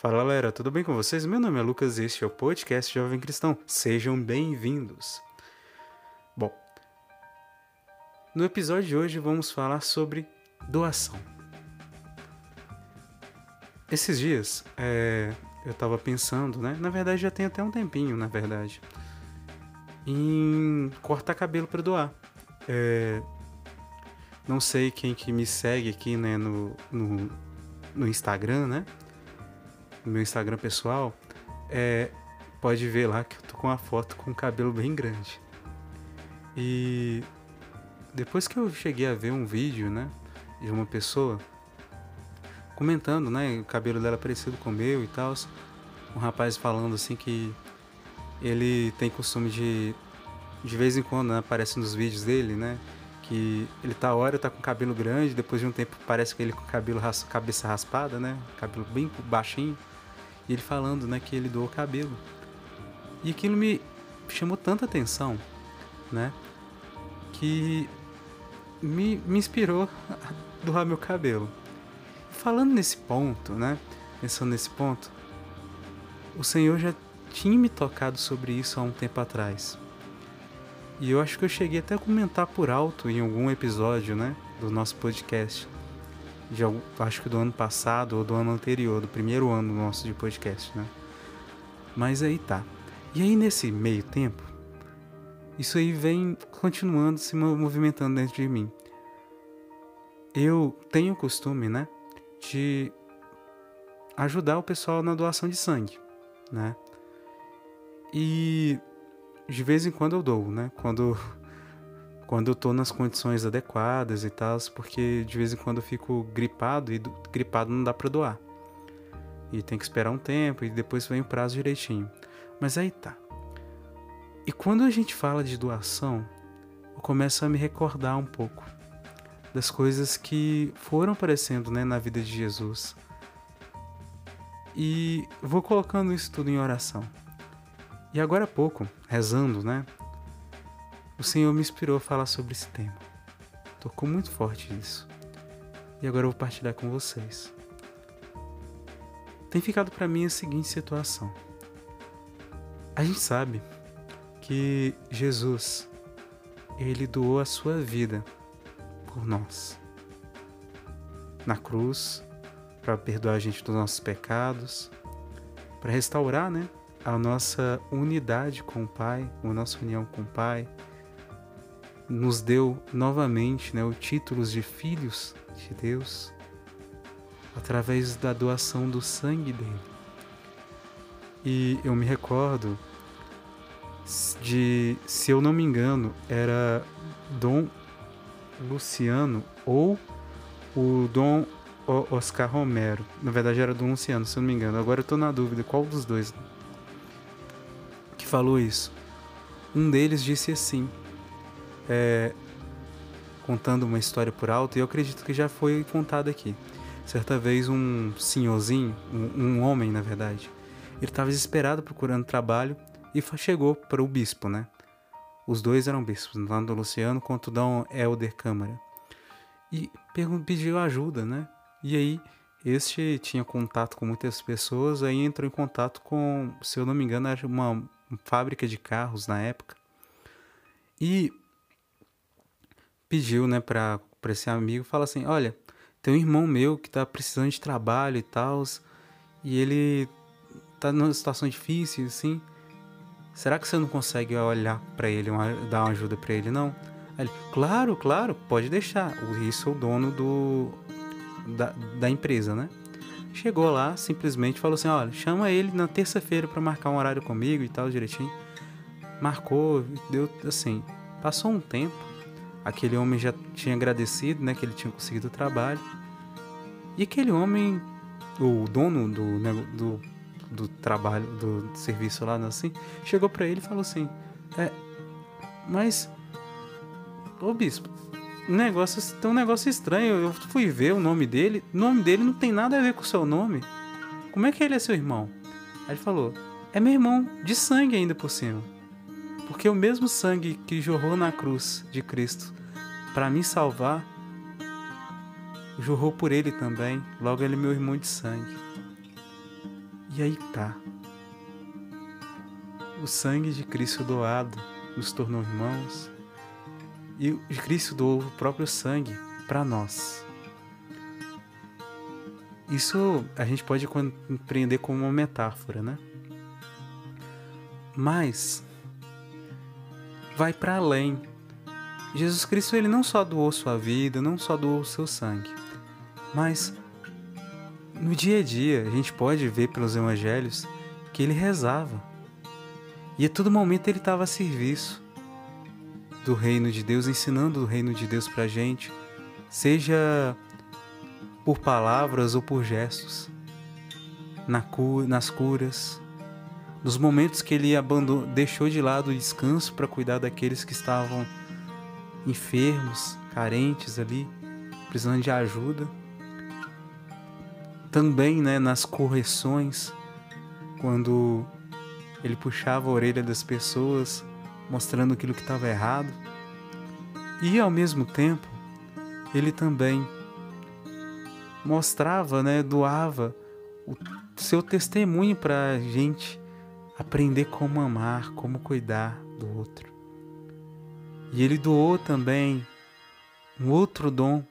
Fala galera, tudo bem com vocês? Meu nome é Lucas e este é o podcast Jovem Cristão. Sejam bem-vindos. Bom, no episódio de hoje vamos falar sobre doação. Esses dias é, eu tava pensando, né? Na verdade já tem até um tempinho, na verdade, em cortar cabelo para doar. É, não sei quem que me segue aqui, né, no, no, no Instagram, né? No meu Instagram pessoal, é, pode ver lá que eu tô com uma foto com o cabelo bem grande. E depois que eu cheguei a ver um vídeo, né, de uma pessoa comentando, né, o cabelo dela parecido com o meu e tal, um rapaz falando assim que ele tem costume de de vez em quando né, aparece nos vídeos dele, né, que ele tá hora tá com cabelo grande, depois de um tempo parece que ele com cabelo cabeça raspada, né, cabelo bem baixinho. E ele falando, né, que ele doou cabelo. E aquilo me chamou tanta atenção, né, que me, me inspirou a doar meu cabelo. Falando nesse ponto, né, pensando nesse ponto, o Senhor já tinha me tocado sobre isso há um tempo atrás. E eu acho que eu cheguei até a comentar por alto em algum episódio, né, do nosso podcast de acho que do ano passado ou do ano anterior, do primeiro ano nosso de podcast, né? Mas aí tá. E aí nesse meio tempo, isso aí vem continuando se movimentando dentro de mim. Eu tenho o costume, né, de ajudar o pessoal na doação de sangue, né? E de vez em quando eu dou, né? Quando quando eu tô nas condições adequadas e tal, porque de vez em quando eu fico gripado e gripado não dá para doar. E tem que esperar um tempo e depois vem o prazo direitinho. Mas aí tá. E quando a gente fala de doação, eu começo a me recordar um pouco das coisas que foram aparecendo né, na vida de Jesus. E vou colocando isso tudo em oração. E agora há pouco, rezando, né? O Senhor me inspirou a falar sobre esse tema. Tocou muito forte isso. E agora eu vou partilhar com vocês. Tem ficado para mim a seguinte situação. A gente sabe que Jesus ele doou a sua vida por nós. Na cruz, para perdoar a gente dos nossos pecados, para restaurar, né, a nossa unidade com o Pai, a nossa união com o Pai, nos deu novamente né, o títulos de filhos de Deus através da doação do sangue dele. E eu me recordo de, se eu não me engano, era Dom Luciano ou o Dom Oscar Romero. Na verdade era Dom Luciano, se eu não me engano. Agora eu estou na dúvida qual dos dois que falou isso. Um deles disse assim: é, contando uma história por alto, e eu acredito que já foi contado aqui. Certa vez um senhorzinho, um, um homem na verdade, ele estava desesperado procurando trabalho e chegou para o bispo, né? Os dois eram bispos, o Luciano quanto Dom Helder Câmara. E pediu ajuda, né? E aí, este tinha contato com muitas pessoas, aí entrou em contato com, se eu não me engano, era uma fábrica de carros na época. E pediu, né, para esse amigo, fala assim, olha, tem um irmão meu que tá precisando de trabalho e tal, e ele tá numa situação difícil, assim, será que você não consegue olhar para ele, uma, dar uma ajuda para ele, não? Aí ele, claro, claro, pode deixar, isso é o dono do, da, da empresa, né? Chegou lá, simplesmente falou assim, olha, chama ele na terça-feira para marcar um horário comigo e tal, direitinho. Marcou, deu assim, passou um tempo, Aquele homem já tinha agradecido, né, que ele tinha conseguido o trabalho. E aquele homem, o dono do, do, do trabalho, do serviço lá, assim, chegou para ele e falou assim: É, mas, ô bispo, um negócio, tem um negócio estranho. Eu fui ver o nome dele, o nome dele não tem nada a ver com o seu nome. Como é que ele é seu irmão? Aí ele falou: É meu irmão, de sangue ainda por cima. Porque o mesmo sangue que jorrou na cruz de Cristo para me salvar, jorrou por ele também, logo ele é meu irmão de sangue. E aí tá. O sangue de Cristo doado nos tornou irmãos e Cristo doou o próprio sangue para nós. Isso a gente pode compreender como uma metáfora, né? Mas vai para além. Jesus Cristo ele não só doou sua vida, não só doou seu sangue, mas no dia a dia a gente pode ver pelos evangelhos que ele rezava. E a todo momento ele estava a serviço do reino de Deus, ensinando o reino de Deus para a gente, seja por palavras ou por gestos, na nas curas, nos momentos que ele deixou de lado o descanso para cuidar daqueles que estavam enfermos, carentes ali, precisando de ajuda. Também né, nas correções, quando ele puxava a orelha das pessoas mostrando aquilo que estava errado. E ao mesmo tempo, ele também mostrava, né, doava o seu testemunho para a gente aprender como amar, como cuidar do outro. E ele doou também um outro dom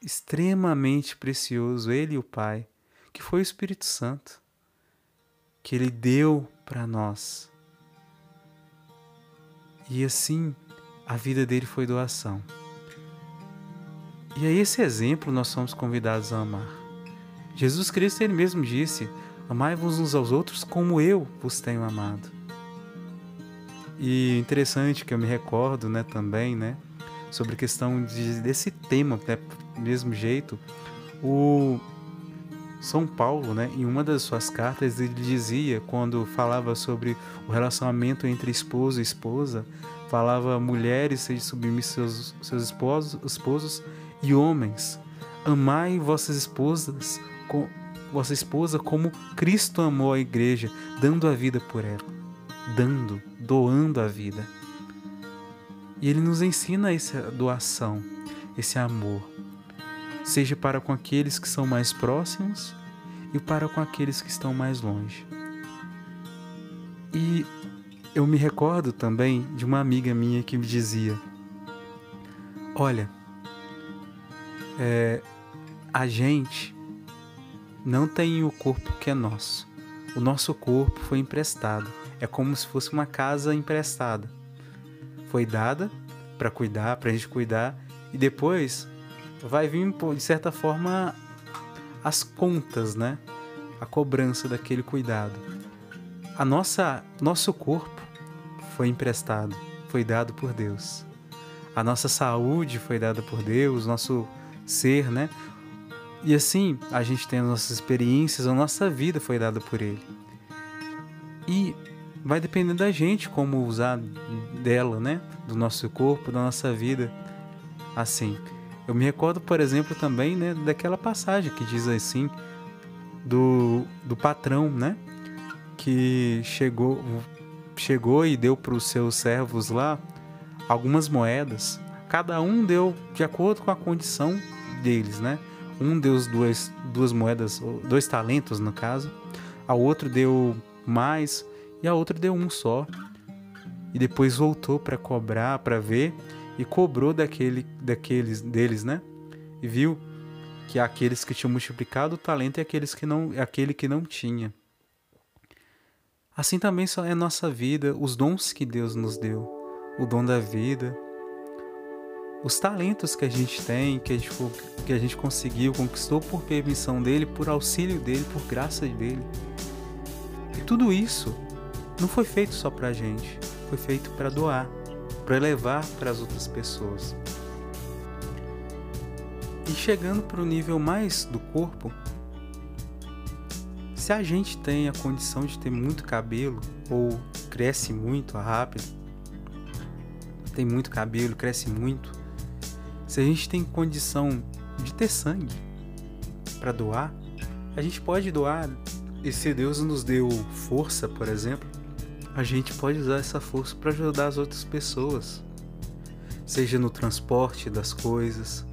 extremamente precioso, ele e o Pai, que foi o Espírito Santo, que ele deu para nós e assim, a vida dele foi doação. E a esse exemplo nós somos convidados a amar. Jesus Cristo ele mesmo disse: Amai-vos uns aos outros como eu vos tenho amado. E interessante que eu me recordo, né, também, né, sobre questão de, desse tema, né, mesmo jeito, o são Paulo, né, em uma das suas cartas, ele dizia, quando falava sobre o relacionamento entre esposo e esposa, falava mulheres sejam submissas seus, seus esposos, esposos e homens, amai vossas esposas, com, vossa esposa como Cristo amou a igreja, dando a vida por ela, dando, doando a vida. E ele nos ensina essa doação, esse amor seja para com aqueles que são mais próximos e para com aqueles que estão mais longe. E eu me recordo também de uma amiga minha que me dizia: Olha, é, a gente não tem o corpo que é nosso. O nosso corpo foi emprestado. É como se fosse uma casa emprestada. Foi dada para cuidar, para a gente cuidar, e depois vai vir, de certa forma, as contas, né? A cobrança daquele cuidado. A nossa, nosso corpo foi emprestado, foi dado por Deus. A nossa saúde foi dada por Deus, nosso ser, né? E assim, a gente tem as nossas experiências, a nossa vida foi dada por Ele. E vai depender da gente como usar dela, né? Do nosso corpo, da nossa vida. Assim, eu me recordo, por exemplo, também né, daquela passagem que diz assim do, do patrão, né? Que chegou, chegou e deu para os seus servos lá algumas moedas. Cada um deu de acordo com a condição deles, né? Um deu duas, duas moedas, dois talentos no caso, a outro deu mais e a outra deu um só. E depois voltou para cobrar, para ver e cobrou daquele, daqueles deles, né? E viu que aqueles que tinham multiplicado o talento e aqueles que não, aquele que não tinha. Assim também é nossa vida, os dons que Deus nos deu, o dom da vida, os talentos que a gente tem, que a gente, que a gente conseguiu, conquistou por permissão dele, por auxílio dele, por graça dele. E tudo isso não foi feito só para a gente, foi feito para doar para levar para as outras pessoas. E chegando para o nível mais do corpo, se a gente tem a condição de ter muito cabelo ou cresce muito rápido, tem muito cabelo, cresce muito, se a gente tem condição de ter sangue para doar, a gente pode doar. E se Deus nos deu força, por exemplo, a gente pode usar essa força para ajudar as outras pessoas, seja no transporte das coisas.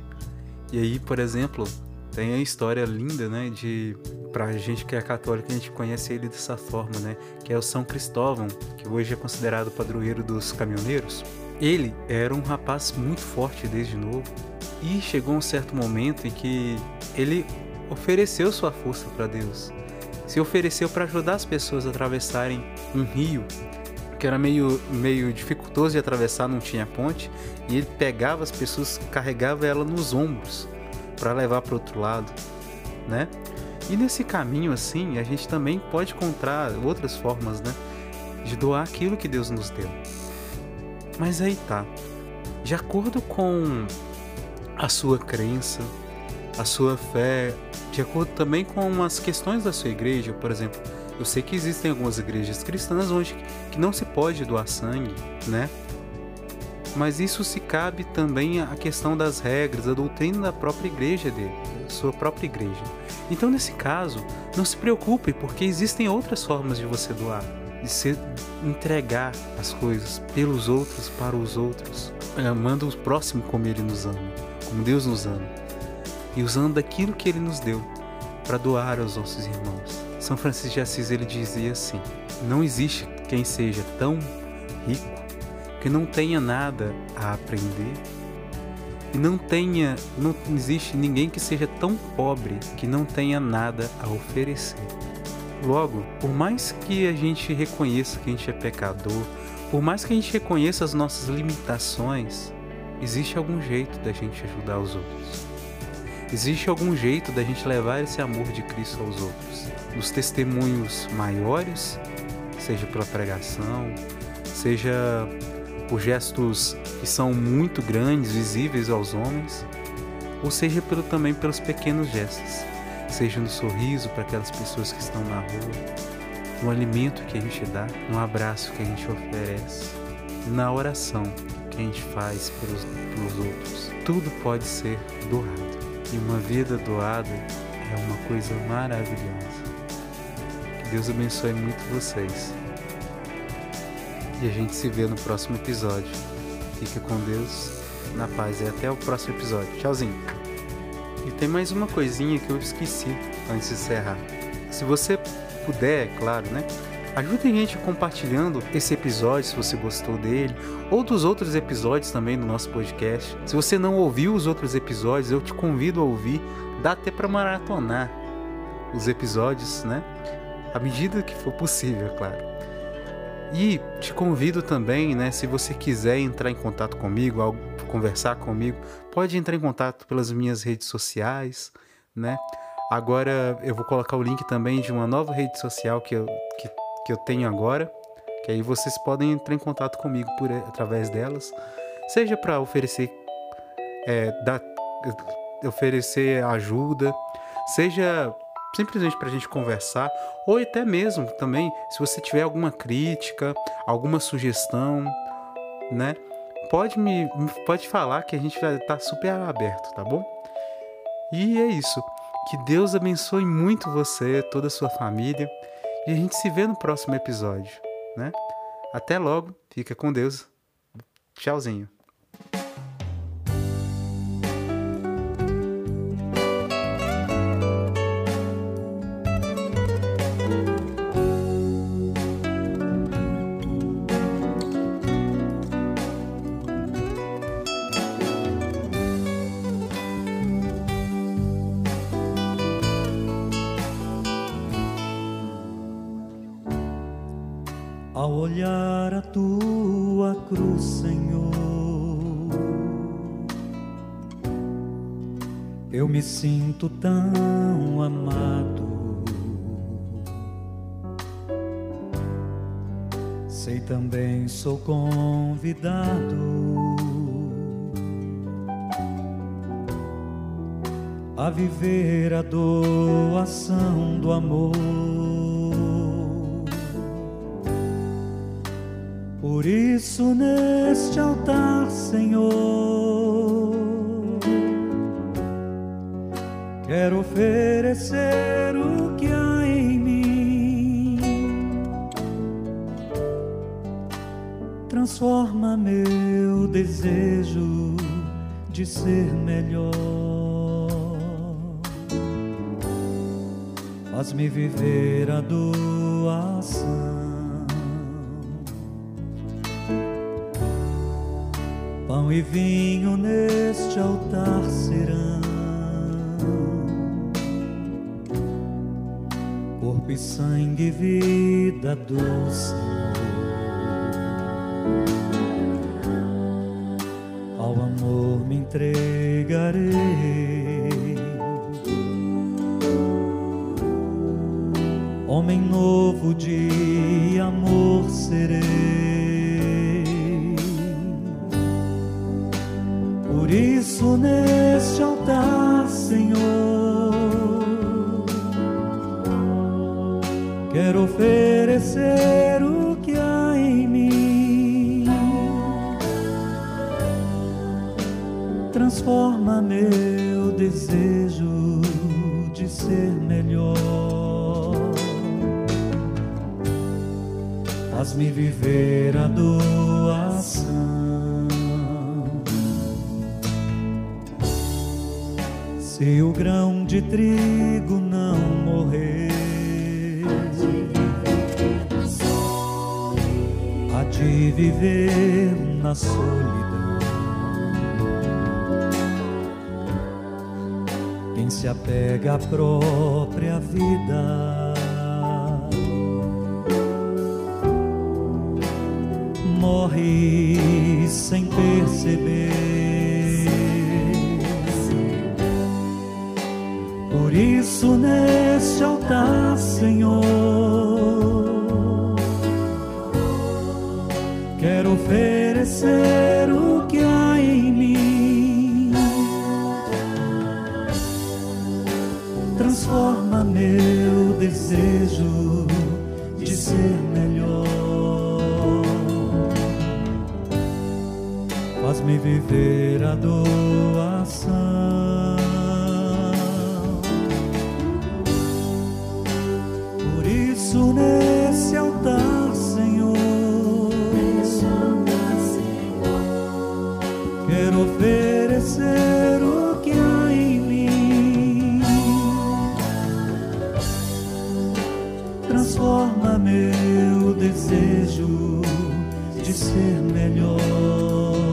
E aí, por exemplo, tem a história linda, né, de pra gente que é católico, a gente conhece ele dessa forma, né, que é o São Cristóvão, que hoje é considerado padroeiro dos caminhoneiros. Ele era um rapaz muito forte desde novo e chegou um certo momento em que ele ofereceu sua força para Deus. Se ofereceu para ajudar as pessoas a atravessarem um rio que era meio, meio dificultoso de atravessar, não tinha ponte, e ele pegava as pessoas, carregava ela nos ombros para levar para outro lado, né? E nesse caminho assim, a gente também pode encontrar outras formas, né, de doar aquilo que Deus nos deu. Mas aí tá. De acordo com a sua crença, a sua fé, de acordo também com as questões da sua igreja, por exemplo, eu sei que existem algumas igrejas cristãs onde que não se pode doar sangue, né? Mas isso se cabe também à questão das regras, da doutrina da própria igreja dele, sua própria igreja. Então, nesse caso, não se preocupe, porque existem outras formas de você doar, de se entregar as coisas pelos outros, para os outros, amando o próximo como ele nos ama, como Deus nos ama, e usando aquilo que ele nos deu para doar aos nossos irmãos. São Francisco de Assis ele dizia assim: Não existe quem seja tão rico que não tenha nada a aprender e não tenha, não existe ninguém que seja tão pobre que não tenha nada a oferecer. Logo, por mais que a gente reconheça que a gente é pecador, por mais que a gente reconheça as nossas limitações, existe algum jeito da gente ajudar os outros. Existe algum jeito da gente levar esse amor de Cristo aos outros. Nos testemunhos maiores, seja pela pregação, seja por gestos que são muito grandes, visíveis aos homens, ou seja pelo, também pelos pequenos gestos, seja no sorriso para aquelas pessoas que estão na rua, no alimento que a gente dá, no abraço que a gente oferece, na oração que a gente faz pelos, pelos outros. Tudo pode ser doado e uma vida doada é uma coisa maravilhosa. Que Deus abençoe muito vocês. E a gente se vê no próximo episódio. Fique com Deus, na paz e até o próximo episódio. Tchauzinho. E tem mais uma coisinha que eu esqueci antes de encerrar. Se você puder, é claro, né? Ajude a gente compartilhando esse episódio se você gostou dele, ou dos outros episódios também do nosso podcast. Se você não ouviu os outros episódios, eu te convido a ouvir. Dá até para maratonar os episódios, né? À medida que for possível, é claro. E te convido também, né, se você quiser entrar em contato comigo, conversar comigo, pode entrar em contato pelas minhas redes sociais, né? Agora eu vou colocar o link também de uma nova rede social que eu, que, que eu tenho agora, que aí vocês podem entrar em contato comigo por através delas, seja para oferecer é, dar, oferecer ajuda, seja simplesmente para a gente conversar, ou até mesmo também, se você tiver alguma crítica, alguma sugestão, né? Pode me pode falar que a gente vai estar tá super aberto, tá bom? E é isso. Que Deus abençoe muito você, toda a sua família, e a gente se vê no próximo episódio, né? Até logo, fica com Deus. Tchauzinho. Tua cruz, Senhor. Eu me sinto tão amado. Sei também sou convidado a viver a doação do amor. Por isso, neste altar, Senhor, quero oferecer o que há em mim. Transforma meu desejo de ser melhor. faz-me viver a doação. E vinho neste altar serão. Corpo e sangue e vida do Senhor. Ao amor me entregarei. homem novo de amor serei. Neste altar, Senhor, quero oferecer o que há em mim. Transforma meu desejo de ser melhor. faz-me viver a doação. Se o grão de trigo não morrer, há de viver na solidão. Quem se apega à própria vida morre sem perceber. Por isso, neste altar, Senhor, quero oferecer o que há em mim. Transforma meu desejo de ser faz-me viver a doação. Transforma meu desejo de ser melhor